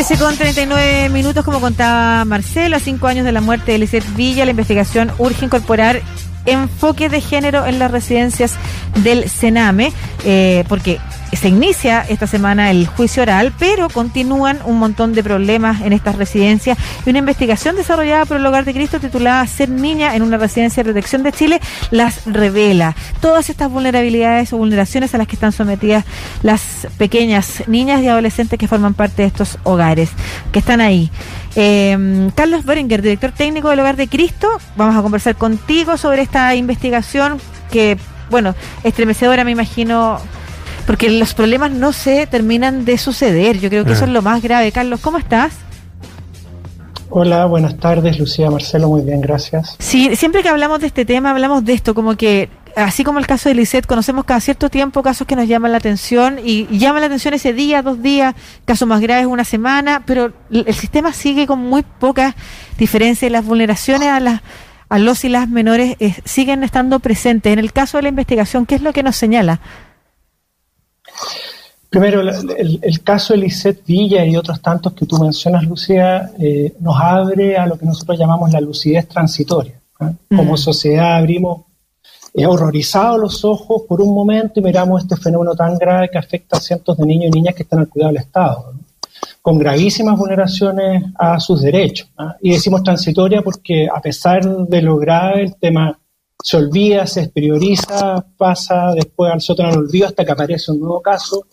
13 con 39 minutos, como contaba Marcelo, a cinco años de la muerte de Eliseth Villa, la investigación urge incorporar enfoque de género en las residencias del Sename, eh, porque se inicia esta semana el juicio oral, pero continúan un montón de problemas en estas residencias y una investigación desarrollada por el Hogar de Cristo titulada Ser niña en una residencia de protección de Chile las revela. Todas estas vulnerabilidades o vulneraciones a las que están sometidas las pequeñas niñas y adolescentes que forman parte de estos hogares, que están ahí. Eh, Carlos Beringer, director técnico del Hogar de Cristo, vamos a conversar contigo sobre esta investigación que, bueno, estremecedora me imagino porque los problemas no se terminan de suceder. Yo creo que eso es lo más grave. Carlos, ¿cómo estás? Hola, buenas tardes, Lucía Marcelo, muy bien, gracias. Sí, siempre que hablamos de este tema, hablamos de esto, como que, así como el caso de Lisette, conocemos cada cierto tiempo casos que nos llaman la atención y, y llaman la atención ese día, dos días, casos más graves una semana, pero el sistema sigue con muy pocas diferencias y las vulneraciones a las a los y las menores eh, siguen estando presentes. En el caso de la investigación, ¿qué es lo que nos señala? Primero, el, el, caso de Lisette Villa y otros tantos que tú mencionas, Lucía, eh, nos abre a lo que nosotros llamamos la lucidez transitoria. ¿eh? Como sociedad abrimos eh, horrorizados los ojos por un momento y miramos este fenómeno tan grave que afecta a cientos de niños y niñas que están al cuidado del Estado, ¿no? con gravísimas vulneraciones a sus derechos. ¿no? Y decimos transitoria porque a pesar de lo grave, el tema se olvida, se prioriza, pasa después al sótano del olvido hasta que aparece un nuevo caso.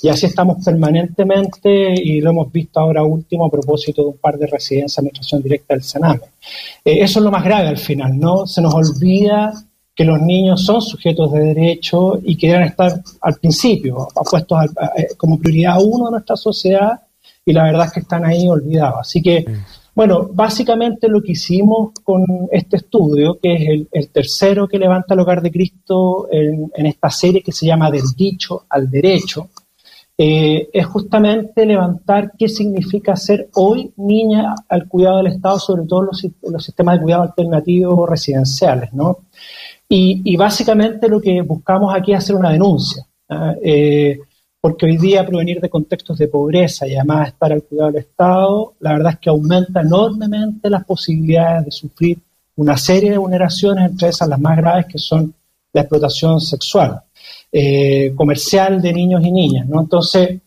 Y así estamos permanentemente y lo hemos visto ahora último a propósito de un par de residencias de administración directa del Sename. Eh, eso es lo más grave al final, ¿no? Se nos olvida que los niños son sujetos de derecho y que deben estar al principio puestos a, como prioridad uno de nuestra sociedad y la verdad es que están ahí olvidados. Así que bueno, básicamente lo que hicimos con este estudio, que es el, tercero que levanta el hogar de Cristo en, esta serie que se llama Del dicho al derecho, eh, es justamente levantar qué significa ser hoy niña al cuidado del Estado, sobre todo los, sistemas de cuidado alternativos residenciales, ¿no? Y, básicamente lo que buscamos aquí es hacer una denuncia. ¿eh? Porque hoy día provenir de contextos de pobreza y además estar al cuidado del Estado, la verdad es que aumenta enormemente las posibilidades de sufrir una serie de vulneraciones, entre esas las más graves que son la explotación sexual, eh, comercial de niños y niñas. ¿no? Entonces,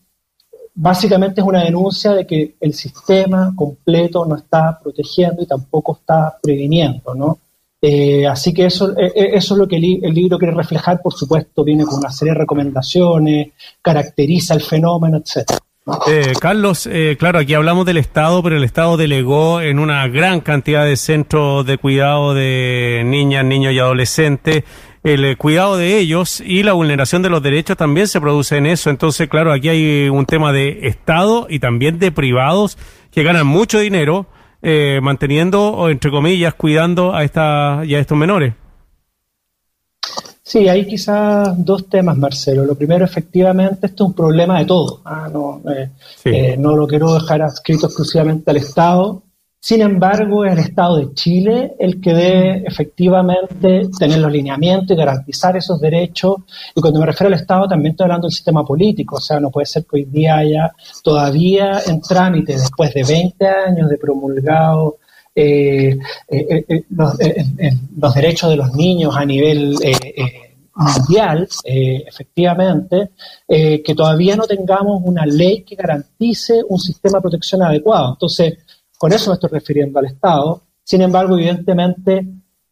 básicamente es una denuncia de que el sistema completo no está protegiendo y tampoco está previniendo, ¿no? Eh, así que eso, eh, eso es lo que el, libro quiere reflejar, por supuesto, viene con una serie de recomendaciones, caracteriza el fenómeno, etcétera. Eh, Carlos, eh, claro, aquí hablamos del Estado, pero el Estado delegó en una gran cantidad de centros de cuidado de niñas, niños y adolescentes el eh, cuidado de ellos y la vulneración de los derechos también se produce en eso. Entonces, claro, aquí hay un tema de Estado y también de privados que ganan mucho dinero eh, manteniendo o entre comillas cuidando a esta y a estos menores. Sí, hay quizás dos temas, Marcelo. Lo primero, efectivamente, esto es un problema de todo. Ah, no, eh, sí. eh, no lo quiero dejar adscrito exclusivamente al Estado. Sin embargo, es el Estado de Chile el que debe efectivamente tener los lineamientos y garantizar esos derechos. Y cuando me refiero al Estado, también estoy hablando del sistema político. O sea, no puede ser que hoy día haya todavía en trámite, después de 20 años de promulgado eh, eh, eh, los, los, derechos de los niños a nivel mundial, efectivamente, que todavía no tengamos una ley que garantice un sistema de protección adecuado. Entonces, con eso me estoy refiriendo al Estado. Sin embargo, evidentemente,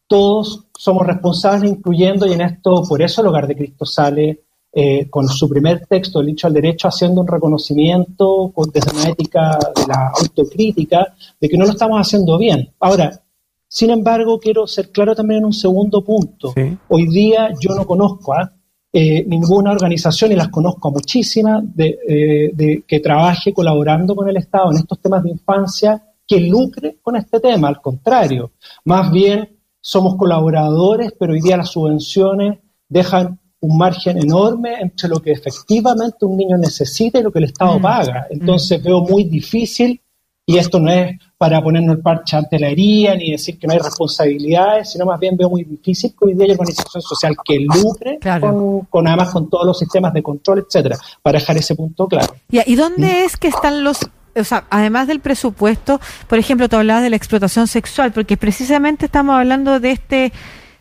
todos somos responsables, incluyendo, y en esto, por eso el Hogar de Cristo sale eh, con su primer texto, el dicho al derecho, haciendo un reconocimiento desde una ética de la autocrítica de que no lo estamos haciendo bien. Ahora, sin embargo, quiero ser claro también en un segundo punto. Sí. Hoy día yo no conozco a eh, ninguna organización, y las conozco muchísimas, de, eh, de, que trabaje colaborando con el Estado en estos temas de infancia que lucre con este tema. Al contrario, más bien somos colaboradores, pero hoy día las subvenciones dejan un margen enorme entre lo que efectivamente un niño necesita y lo que el Estado mm. paga. Entonces mm. veo muy difícil, y esto no es para ponernos el parche ante la herida ni decir que no hay responsabilidades, sino más bien veo muy difícil que hoy día haya organización social que lucre claro. con, con, además con todos los sistemas de control, etcétera, para dejar ese punto claro. ¿Y, ¿y dónde ¿Mm? es que están los o sea, además del presupuesto, por ejemplo, tú hablabas de la explotación sexual, porque precisamente estamos hablando de este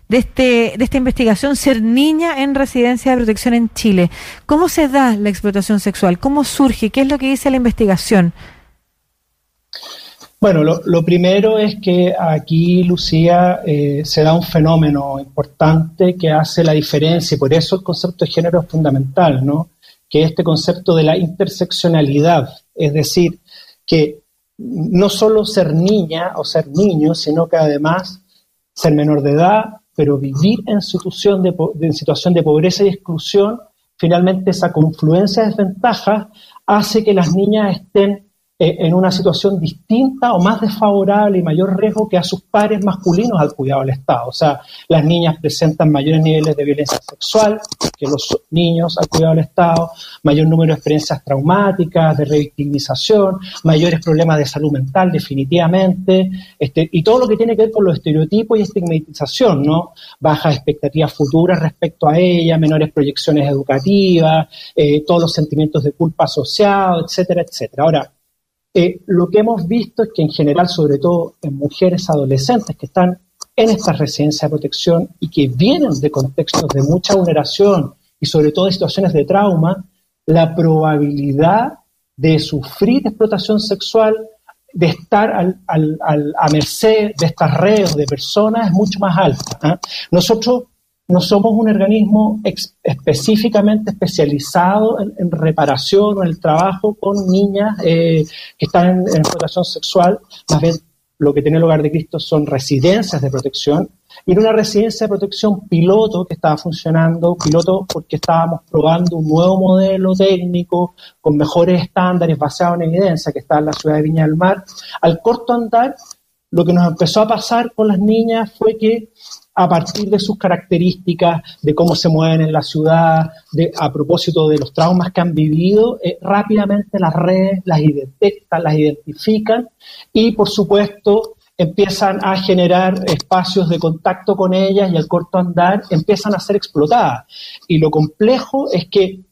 de, este, de esta investigación Ser Niña en Residencia de Protección en Chile. ¿Cómo se da la explotación sexual? ¿Cómo surge? ¿Qué es lo que dice la investigación? Bueno, lo, primero es que aquí, Lucía, eh, se da un fenómeno importante que hace la diferencia y por eso el concepto de género es fundamental, ¿no? Que este concepto de la interseccionalidad, es decir, que no solo ser niña o ser niño, sino que además ser menor de edad, pero vivir en situación de, situación de pobreza y exclusión, finalmente esa confluencia de desventajas hace que las niñas estén en una situación distinta o más desfavorable y mayor riesgo que a sus pares masculinos al cuidado del Estado. O sea, las niñas presentan mayores niveles de violencia sexual que los niños al cuidado del Estado, mayor número de experiencias traumáticas, de revictimización, mayores problemas de salud mental definitivamente, este, y todo lo que tiene que ver con los estereotipos y estigmatización, ¿no? Bajas expectativas futuras respecto a ella, menores proyecciones educativas, eh, todos los sentimientos de culpa asociados, etcétera, etcétera. Ahora, eh, lo que hemos visto es que en general, sobre todo en mujeres adolescentes que están en estas residencias de protección y que vienen de contextos de mucha vulneración y sobre todo de situaciones de trauma, la probabilidad de sufrir explotación sexual, de estar a merced de estas redes de personas es mucho más alta. ¿ah? Nosotros no somos un organismo específicamente especializado en, reparación o en el trabajo con niñas eh, que están en, explotación sexual. Más bien, lo que tiene lugar de Cristo son residencias de protección. Y en una residencia de protección piloto que estaba funcionando, piloto porque estábamos probando un nuevo modelo técnico con mejores estándares basados en evidencia que está en la ciudad de Viña del Mar, al corto andar, lo que nos empezó a pasar con las niñas fue que a partir de sus características, de cómo se mueven en la ciudad, a propósito de los traumas que han vivido, eh, rápidamente las redes las detectan, las identifican y, por supuesto, empiezan a generar espacios de contacto con ellas y al corto andar empiezan a ser explotadas. Y lo complejo es que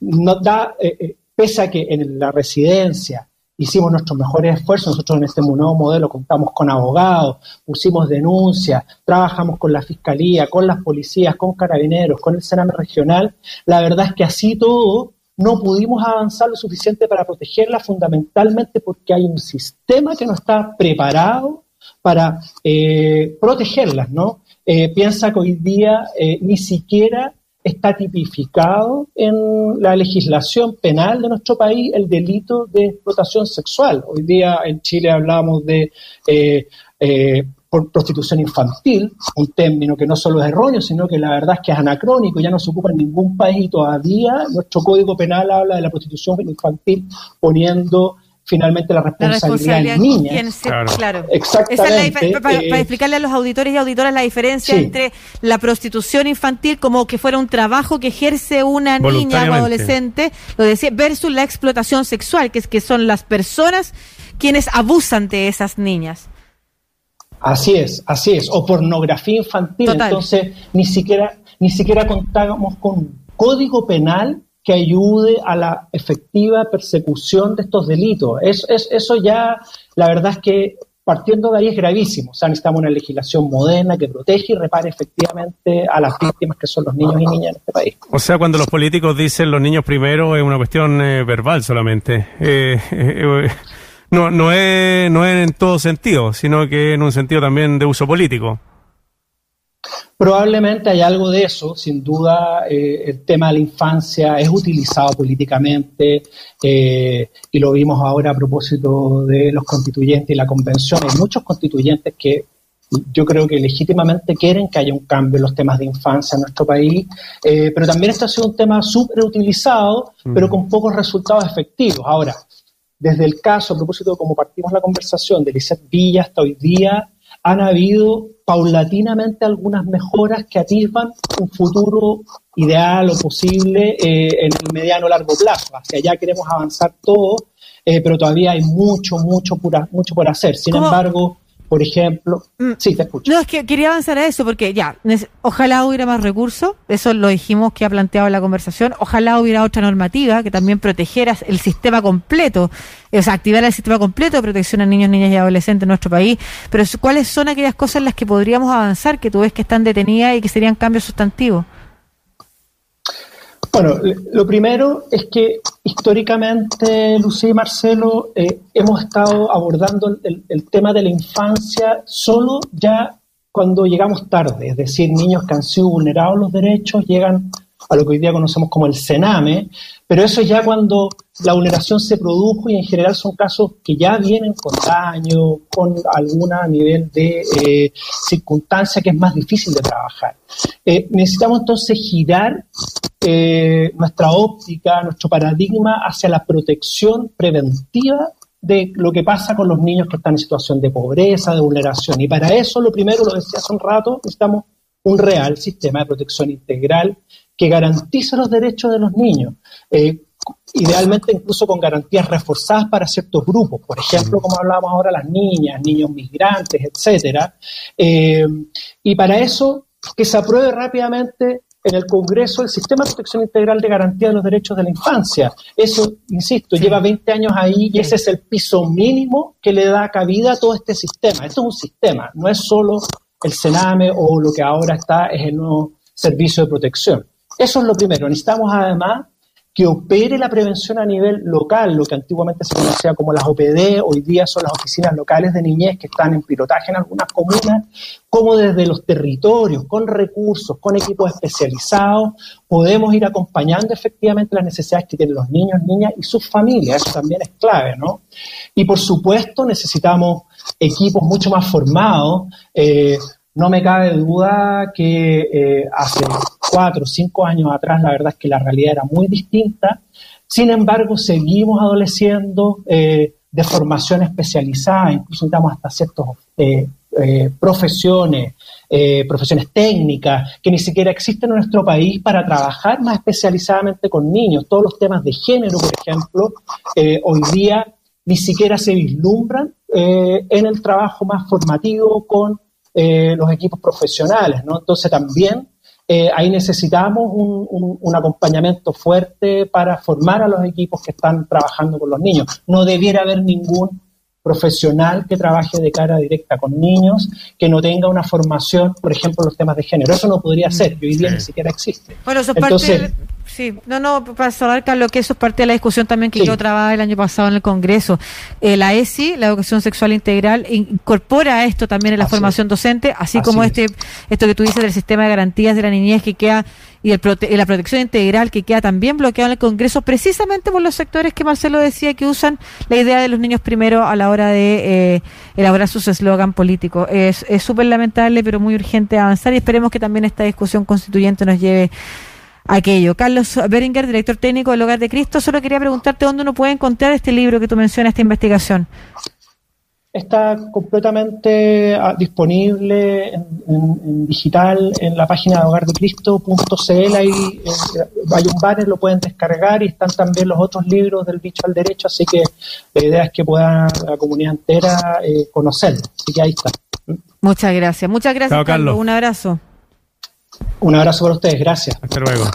no da, eh, eh, pese a que en la residencia hicimos nuestros mejores esfuerzos. Nosotros en este nuevo modelo contamos con abogados, pusimos denuncias, trabajamos con la fiscalía, con las policías, con carabineros, con el Sename regional. La verdad es que así todo no pudimos avanzar lo suficiente para protegerla, fundamentalmente porque hay un sistema que no está preparado para eh, protegerlas, ¿no? Eh, piensa que hoy día eh, ni siquiera está tipificado en la legislación penal de nuestro país el delito de explotación sexual. Hoy día en Chile hablamos de eh, eh, prostitución infantil, un término que no solo es erróneo, sino que la verdad es que es anacrónico, ya no se ocupa en ningún país y todavía nuestro código penal habla de la prostitución infantil poniendo finalmente la responsabilidad, la niña. claro. Exactamente. para, eh, explicarle a los auditores y auditoras la diferencia entre la prostitución infantil como que fuera un trabajo que ejerce una niña o adolescente, lo decía, versus la explotación sexual, que es que son las personas quienes abusan de esas niñas. Así es, así es, o pornografía infantil. Entonces, ni siquiera, ni siquiera contábamos con un código penal que ayude a la efectiva persecución de estos delitos. Es, eso ya, la verdad es que partiendo de ahí es gravísimo. O sea, necesitamos una legislación moderna que protege y repare efectivamente a las víctimas que son los niños y niñas en este país. O sea, cuando los políticos dicen los niños primero es una cuestión eh, verbal solamente. Eh, eh, no, no, es, no es en todo sentido, sino que en un sentido también de uso político. Probablemente hay algo de eso, sin duda eh, el tema de la infancia es utilizado políticamente eh, y lo vimos ahora a propósito de los constituyentes y la convención. Hay muchos constituyentes que yo creo que legítimamente quieren que haya un cambio en los temas de infancia en nuestro país, eh, pero también este ha sido un tema súper utilizado, pero con pocos resultados efectivos. Ahora, desde el caso, a propósito de cómo partimos la conversación de Lizeth Villa hasta hoy día, han habido paulatinamente algunas mejoras que atisban un futuro ideal o posible eh, en el mediano o largo plazo. Hacia allá queremos avanzar todo, eh, pero todavía hay mucho, mucho, mucho por hacer. Sin embargo, por ejemplo. Mm. Sí, te escucho. No, es que quería avanzar a eso, porque ya, ojalá hubiera más recursos, eso lo dijimos que ha planteado la conversación, ojalá hubiera otra normativa que también protegiera el sistema completo, o sea, activara el sistema completo de protección a niños, niñas y adolescentes en nuestro país, pero ¿cuáles son aquellas cosas en las que podríamos avanzar, que tú ves que están detenidas y que serían cambios sustantivos? Bueno, lo primero es que históricamente, Lucía y Marcelo, eh, hemos estado abordando el, tema de la infancia solo ya cuando llegamos tarde, es decir, niños que han sido vulnerados los derechos llegan a lo que hoy día conocemos como el cename, pero eso es ya cuando la vulneración se produjo y en general son casos que ya vienen con daño, con algún nivel de eh, circunstancia que es más difícil de trabajar. Eh, necesitamos entonces girar eh, nuestra óptica, nuestro paradigma hacia la protección preventiva de lo que pasa con los niños que están en situación de pobreza, de vulneración. Y para eso, lo primero, lo decía hace un rato, necesitamos un real sistema de protección integral que garantice los derechos de los niños. Eh, idealmente incluso con garantías reforzadas para ciertos grupos, por ejemplo, como hablábamos ahora, las niñas, niños migrantes, etcétera. Eh, y para eso, que se apruebe rápidamente en el Congreso el Sistema de Protección Integral de Garantía de los Derechos de la Infancia. Eso, insisto, lleva 20 años ahí y ese es el piso mínimo que le da cabida a todo este sistema. Esto es un sistema, no es solo el Sename o lo que ahora está es el nuevo servicio de protección. Eso es lo primero. Necesitamos además que opere la prevención a nivel local, lo que antiguamente se conocía como las OPD, hoy día son las oficinas locales de niñez que están en pilotaje en algunas comunas, como desde los territorios, con recursos, con equipos especializados, podemos ir acompañando efectivamente las necesidades que tienen los niños, niñas y sus familias, eso también es clave, ¿no? Y por supuesto necesitamos equipos mucho más formados, eh, no me cabe duda que eh, hace cuatro o cinco años atrás la verdad es que la realidad era muy distinta. Sin embargo, seguimos adoleciendo eh, de formación especializada, incluso estamos hasta ciertas eh, profesiones, profesiones técnicas que ni siquiera existen en nuestro país para trabajar más especializadamente con niños. Todos los temas de género, por ejemplo, hoy día ni siquiera se vislumbran en el trabajo más formativo con eh, los equipos profesionales, ¿no? Entonces también eh, ahí necesitamos un, acompañamiento fuerte para formar a los equipos que están trabajando con los niños. No debiera haber ningún profesional que trabaje de cara directa con niños, que no tenga una formación, por ejemplo, en los temas de género. Eso no podría ser, y hoy día ni siquiera existe. Bueno, eso Entonces, Sí, no, no, para saber, Carlos, que eso es parte de la discusión también que yo trabajaba el año pasado en el Congreso. Eh, la ESI, la educación sexual integral, incorpora esto también en la formación docente, así, como este esto que tú dices del sistema de garantías de la niñez que queda y, el la protección integral que queda también bloqueado en el Congreso, precisamente por los sectores que Marcelo decía que usan la idea de los niños primero a la hora de eh, elaborar sus eslogan políticos. Es súper lamentable, pero muy urgente avanzar y esperemos que también esta discusión constituyente nos lleve aquello. Carlos Beringer, director técnico del Hogar de Cristo, solo quería preguntarte dónde uno puede encontrar este libro que tú mencionas, esta investigación. Está completamente ah, disponible en, digital en la página de hogardecristo.cl. Ahí eh, hay un banner, lo pueden descargar y están también los otros libros del bicho al derecho. Así que la idea es que pueda la comunidad entera eh, conocerlo. Así que ahí está. Muchas gracias. Muchas gracias, Carlos. Un abrazo. Un abrazo para ustedes, gracias. Hasta luego.